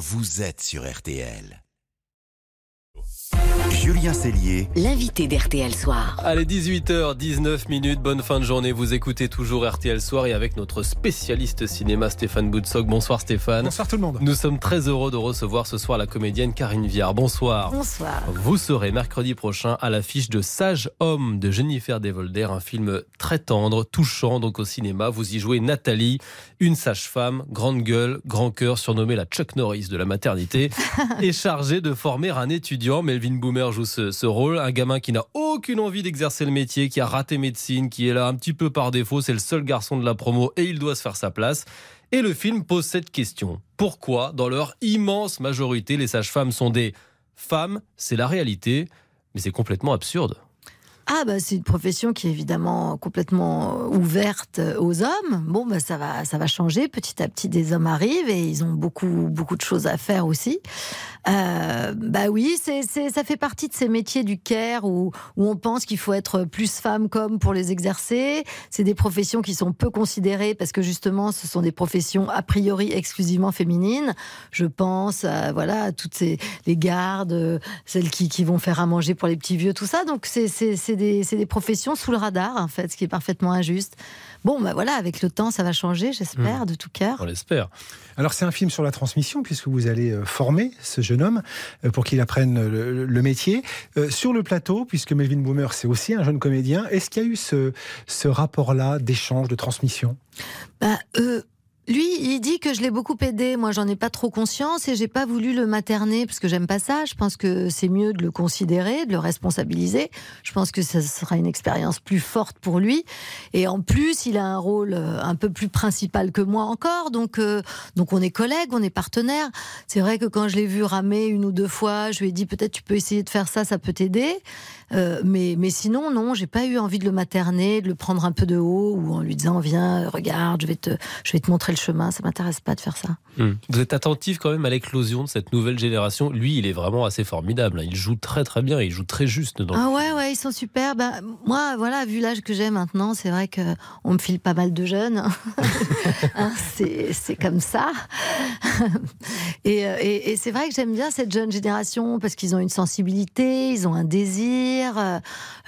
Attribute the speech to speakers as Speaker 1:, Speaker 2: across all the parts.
Speaker 1: vous êtes sur RTL. Julien Cellier,
Speaker 2: L'invité d'RTL Soir.
Speaker 3: Allez, 18h19 minutes, bonne fin de journée. Vous écoutez toujours RTL Soir et avec notre spécialiste cinéma Stéphane Boutsock. Bonsoir Stéphane.
Speaker 4: Bonsoir tout le monde.
Speaker 3: Nous sommes très heureux de recevoir ce soir la comédienne Karine Viard. Bonsoir.
Speaker 2: Bonsoir.
Speaker 3: Vous serez mercredi prochain à l'affiche de Sage Homme de Jennifer Devolder, un film très tendre, touchant donc au cinéma. Vous y jouez Nathalie, une sage-femme, grande gueule, grand cœur, surnommée la Chuck Norris de la maternité, et chargée de former un étudiant. Melvin Boomer joue ce, ce rôle, un gamin qui n'a aucune envie d'exercer le métier, qui a raté médecine, qui est là un petit peu par défaut, c'est le seul garçon de la promo et il doit se faire sa place. Et le film pose cette question. Pourquoi, dans leur immense majorité, les sages-femmes sont des femmes? C'est la réalité, mais c'est complètement absurde.
Speaker 5: Ah bah c'est une profession qui est évidemment complètement ouverte aux hommes. Bon bah ça va ça va changer petit à petit. Des hommes arrivent et ils ont beaucoup beaucoup de choses à faire aussi. Euh, bah oui, c'est ça fait partie de ces métiers du care où où on pense qu'il faut être plus femme qu'homme pour les exercer. C'est des professions qui sont peu considérées parce que justement ce sont des professions a priori exclusivement féminines. Je pense à, voilà toutes ces les gardes, euh, celles qui qui vont faire à manger pour les petits vieux, tout ça. Donc c'est c'est des, c'est des professions sous le radar, en fait, ce qui est parfaitement injuste. Bon, bah voilà, avec le temps, ça va changer, j'espère, de tout cœur.
Speaker 3: On l'espère.
Speaker 4: Alors c'est un film sur la transmission puisque vous allez euh, former ce jeune homme euh, pour qu'il apprenne le, le métier. Euh, sur le plateau, puisque Melvin Boomer c'est aussi un jeune comédien, est-ce qu'il y a eu ce, ce rapport-là d'échange, de transmission?
Speaker 5: Bah, euh, que je l'ai beaucoup aidé. Moi, j'en ai pas trop conscience et j'ai pas voulu le materner parce que j'aime pas ça. Je pense que c'est mieux de le considérer, de le responsabiliser. Je pense que ça sera une expérience plus forte pour lui. Et en plus, il a un rôle euh, un peu plus principal que moi encore. Donc, euh, donc on est collègues, on est partenaires. C'est vrai que quand je l'ai vu ramer une ou deux fois, je lui ai dit peut-être tu peux essayer de faire ça, ça peut t'aider. Euh, mais, mais sinon, non, j'ai pas eu envie de le materner, de le prendre un peu de haut ou en lui disant viens, regarde, je vais te, je vais te montrer le chemin. Ça m'intéresse pas de faire ça.
Speaker 3: Hmm. Vous êtes attentif quand même à l'éclosion de cette nouvelle génération. Lui, il est vraiment assez formidable. hein. Il joue très très bien, il joue très juste.
Speaker 5: Ah ouais, ouais, ils sont super. Ben, moi, voilà, vu l'âge que j'ai maintenant, c'est vrai que on me file pas mal de jeunes. Hein, c'est comme ça. et euh, et, et c'est vrai que j'aime bien cette jeune génération parce qu'ils ont une sensibilité, ils ont un désir. Euh,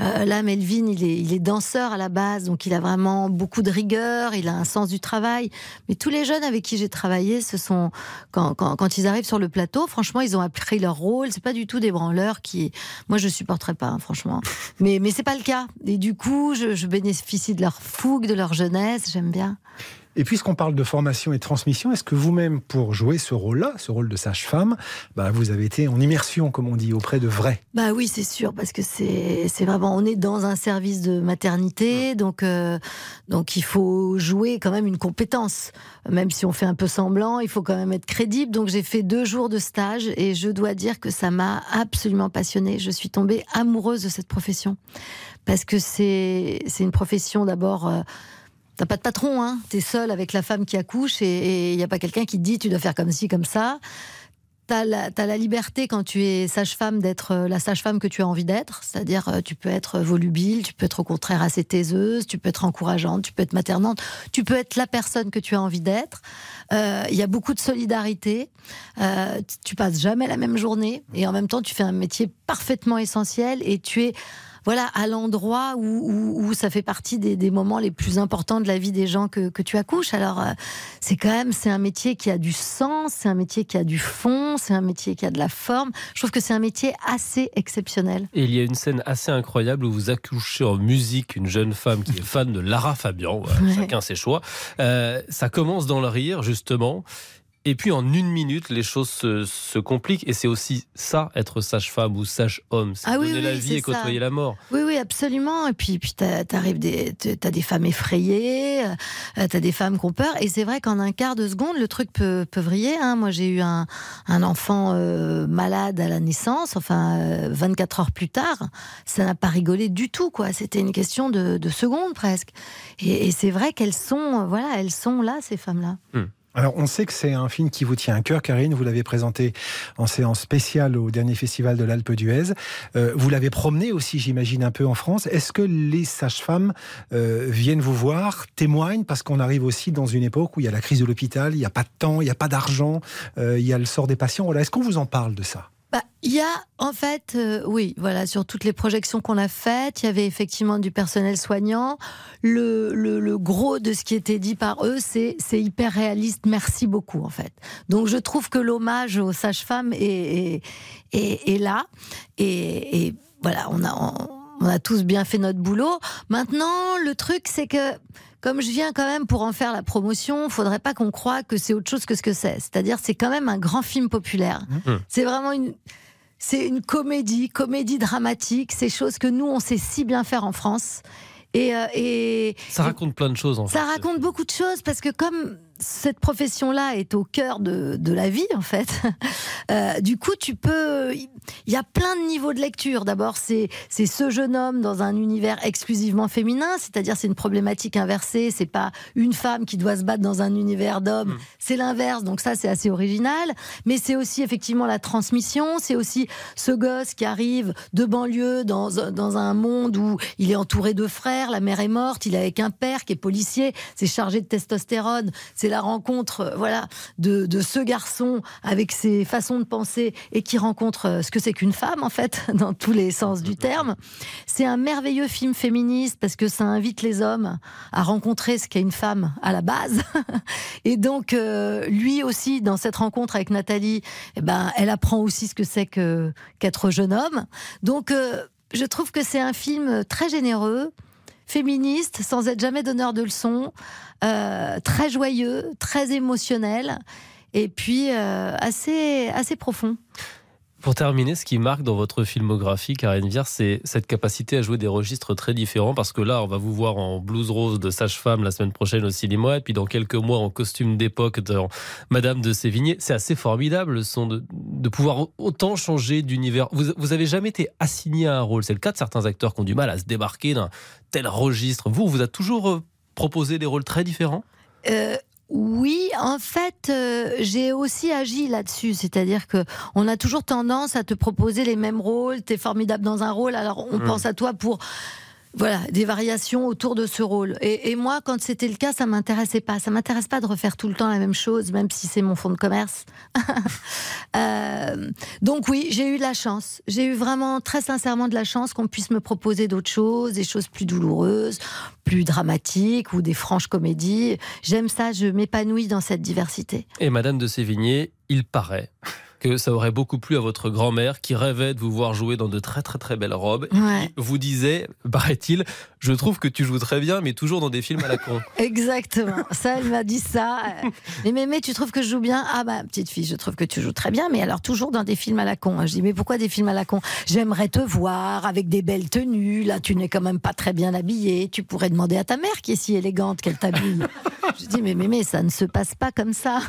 Speaker 5: euh, là, Melvin, il est, il est danseur à la base, donc il a vraiment beaucoup de rigueur, il a un sens du travail. Mais tous les jeunes avec qui j'ai travaillé, ce sont quand, ils arrivent sur le plateau, franchement, ils ont appris leur rôle. C'est pas du tout des branleurs qui, moi, je supporterais pas, hein, franchement. Mais mais c'est pas le cas. Et du coup, je bénéficie de leur fougue, de leur jeunesse. J'aime bien.
Speaker 4: Et puisqu'on parle de formation et de transmission, est-ce que vous-même, pour jouer ce rôle-là, ce rôle de sage-femme, bah, vous avez été en immersion, comme on dit, auprès de vrais?
Speaker 5: Bah oui, c'est sûr, parce que c'est vraiment, on est dans un service de maternité, donc euh, donc il faut jouer quand même une compétence, même si on fait un peu semblant, il faut quand même être crédible. Donc j'ai fait deux jours de stage et je dois dire que ça m'a absolument passionnée. Je suis tombée amoureuse de cette profession parce que c'est c'est une profession d'abord. euh, T'as pas de patron, hein. T'es seul avec la femme qui accouche et il n'y a pas quelqu'un qui te dit tu dois faire comme ci, comme ça. T'as la, la liberté quand tu es sage-femme d'être euh, la sage-femme que tu as envie d'être. C'est-à-dire, euh, tu peux être volubile, tu peux être au contraire assez taiseuse, tu peux être encourageante, tu peux être maternante, tu peux être la personne que tu as envie d'être. Euh, Il y a beaucoup de solidarité. Tu passes jamais la même journée et en même temps, tu fais un métier parfaitement essentiel et tu es voilà, à l'endroit où, où, où ça fait partie des, des moments les plus importants de la vie des gens que, que tu accouches. Alors, euh, c'est quand même, c'est un métier qui a du sens, c'est un métier qui a du fond, c'est un métier qui a de la forme. Je trouve que c'est un métier assez exceptionnel.
Speaker 3: Et il y a une scène assez incroyable où vous accouchez en musique une jeune femme qui est fan de Lara Fabian. Voilà,
Speaker 5: Ouais.
Speaker 3: Chacun ses choix. Euh, ça commence dans le rire, justement. Et puis en une minute, les choses se, se compliquent. Et c'est aussi ça, être sage-femme ou sage-homme. C'est
Speaker 5: Ah
Speaker 3: donner
Speaker 5: oui,
Speaker 3: la
Speaker 5: oui,
Speaker 3: vie
Speaker 5: c'est
Speaker 3: et côtoyer la mort.
Speaker 5: Oui, oui, absolument. Et puis, puis t'as- t'arrives des, t'as des femmes effrayées, euh, t'as des femmes qui ont peur. Et c'est vrai qu'en un quart de seconde, le truc peut, peut vriller. hein. Moi, j'ai eu un, un enfant euh, malade à la naissance, enfin, euh, 24 heures plus tard. Ça n'a pas rigolé du tout, quoi. C'était une question de, de secondes presque. Et, et c'est vrai qu'elles sont, euh, voilà, elles sont là, ces femmes-là.
Speaker 4: Alors, on sait que c'est un film qui vous tient à cœur, Karine. Vous l'avez présenté en séance spéciale au dernier festival de l'Alpe d'Huez. Euh, vous l'avez promené aussi, j'imagine, un peu en France. Est-ce que les sages-femmes euh, viennent vous voir, témoignent? Parce qu'on arrive aussi dans une époque où il y a la crise de l'hôpital, il n'y a pas de temps, il n'y a pas d'argent, euh, il y a le sort des patients. Voilà. Est-ce qu'on vous en parle de ça?
Speaker 5: Bah, il y a en fait, euh, oui, voilà, sur toutes les projections qu'on a faites, il y avait effectivement du personnel soignant. Le, le, gros de ce qui était dit par eux, c'est hyper réaliste. Merci beaucoup en fait. Donc je trouve que l'hommage aux sages-femmes est, est, est, là et, et, voilà, on a on, on a tous bien fait notre boulot. Maintenant, le truc c'est que comme je viens quand même pour en faire la promotion, faudrait pas qu'on croie que c'est autre chose que ce que c'est. C'est-à-dire, c'est quand même un grand film populaire. Mmh. C'est vraiment une, c'est une comédie, comédie dramatique, ces choses que nous, on sait si bien faire en France. Et, euh, et
Speaker 3: ça raconte plein de choses en
Speaker 5: fait. Ça raconte beaucoup de choses parce que comme cette profession-là est au cœur de, de, la vie, en fait. Euh, du coup, tu peux. Il y a plein de niveaux de lecture. D'abord, c'est ce jeune homme dans un univers exclusivement féminin, c'est-à-dire c'est une problématique inversée. C'est pas une femme qui doit se battre dans un univers d'hommes, hmm. c'est l'inverse. Donc ça, c'est assez original. Mais c'est aussi effectivement la transmission. C'est aussi ce gosse qui arrive de banlieue dans, dans un monde où il est entouré de frères, la mère est morte, il est avec un père qui est policier, c'est chargé de testostérone. C'est la rencontre euh, voilà, de, ce garçon avec ses façons de penser et qui rencontre euh, ce que c'est qu'une femme, en fait, dans tous les sens du terme. C'est un merveilleux film féministe parce que ça invite les hommes à rencontrer ce qu'est une femme à la base. Et donc, euh, lui aussi, dans cette rencontre avec Nathalie, eh ben, elle apprend aussi ce que c'est que, qu'être jeune homme. Donc, je trouve que c'est un film très généreux, féministe, sans être jamais donneur de leçons, euh, très joyeux, très émotionnel, et puis euh, assez, assez profond.
Speaker 3: Pour terminer, ce qui marque dans votre filmographie, Karine Vier, c'est cette capacité à jouer des registres très différents. Parce que là, on va vous voir en blouse rose de sage-femme la semaine prochaine au cinéma, et puis dans quelques mois en costume d'époque dans Madame de Sévigné. C'est assez formidable, le son de, pouvoir autant changer d'univers. Vous, vous jamais été assigné à un rôle. C'est le cas de certains acteurs qui ont du mal à se débarquer d'un tel registre. Vous, vous a toujours euh, proposé des rôles très différents?
Speaker 5: Euh, oui, en fait, euh, j'ai aussi agi là-dessus, c'est-à-dire que on a toujours tendance à te proposer les mêmes rôles. T'es formidable dans un rôle, alors on mmh. pense à toi pour voilà, des variations autour de ce rôle. Et, moi, quand c'était le cas, ça m'intéressait pas. Ça m'intéresse pas de refaire tout le temps la même chose, même si c'est mon fonds de commerce. euh, donc oui, j'ai eu de la chance. J'ai eu vraiment très sincèrement de la chance qu'on puisse me proposer d'autres choses, des choses plus douloureuses, plus dramatiques ou des franches comédies. J'aime ça, je m'épanouis dans cette diversité.
Speaker 3: Et Madame de Sévigné, il paraît que ça aurait beaucoup plu à votre grand-mère qui rêvait de vous voir jouer dans de très très très belles robes.
Speaker 5: Et
Speaker 3: vous disait, paraît-il, je trouve que tu joues très bien, mais toujours dans des films à la con.
Speaker 5: Exactement. Ça, elle m'a dit ça. Mais mémé, tu trouves que je joue bien? Ah bah petite fille, je trouve que tu joues très bien, mais alors toujours dans des films à la con. Je dis mais pourquoi des films à la con? J'aimerais te voir avec des belles tenues. Là, tu n'es quand même pas très bien habillée. Tu pourrais demander à ta mère qui est si élégante qu'elle t'habille. je dis mais mémé, ça ne se passe pas comme ça.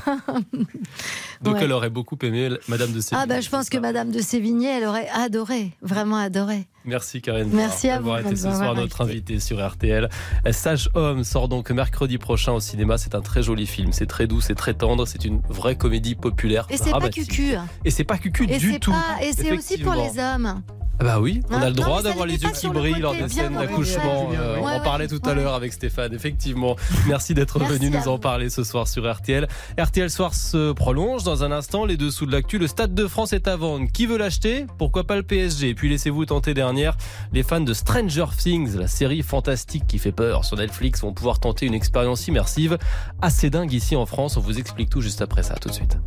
Speaker 3: Donc elle aurait beaucoup aimé Madame de Sévigné.
Speaker 5: Ah bah je pense que Madame de Sévigné, elle aurait adoré, vraiment adoré.
Speaker 3: Merci Karine.
Speaker 5: Merci à vous
Speaker 3: d'avoir été ce soir notre invité sur RTL. Sage Homme sort donc mercredi prochain au cinéma. C'est un très joli film. C'est très doux, c'est très tendre. C'est une vraie comédie populaire.
Speaker 5: Et c'est pas cucu.
Speaker 3: Et c'est pas cucu du tout.
Speaker 5: Et c'est aussi pour les hommes.
Speaker 3: Ah bah oui, on a le droit d'avoir les yeux qui brillent lors des scènes d'accouchement. Euh, on en parlait tout à l'heure avec Stéphane, effectivement. Merci d'être venu nous en parler ce soir sur RTL. RTL Soir se prolonge dans un instant. Les dessous de l'actu, le Stade de France est à vendre. Qui veut l'acheter? Pourquoi pas le PSG Et puis laissez-vous tenter dernière. Les fans de Stranger Things, la série fantastique qui fait peur sur Netflix, vont pouvoir tenter une expérience immersive assez dingue ici en France. On vous explique tout juste après ça, tout de suite.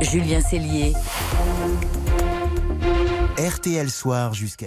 Speaker 2: Julien Cellier.
Speaker 1: RTL Soir jusqu'à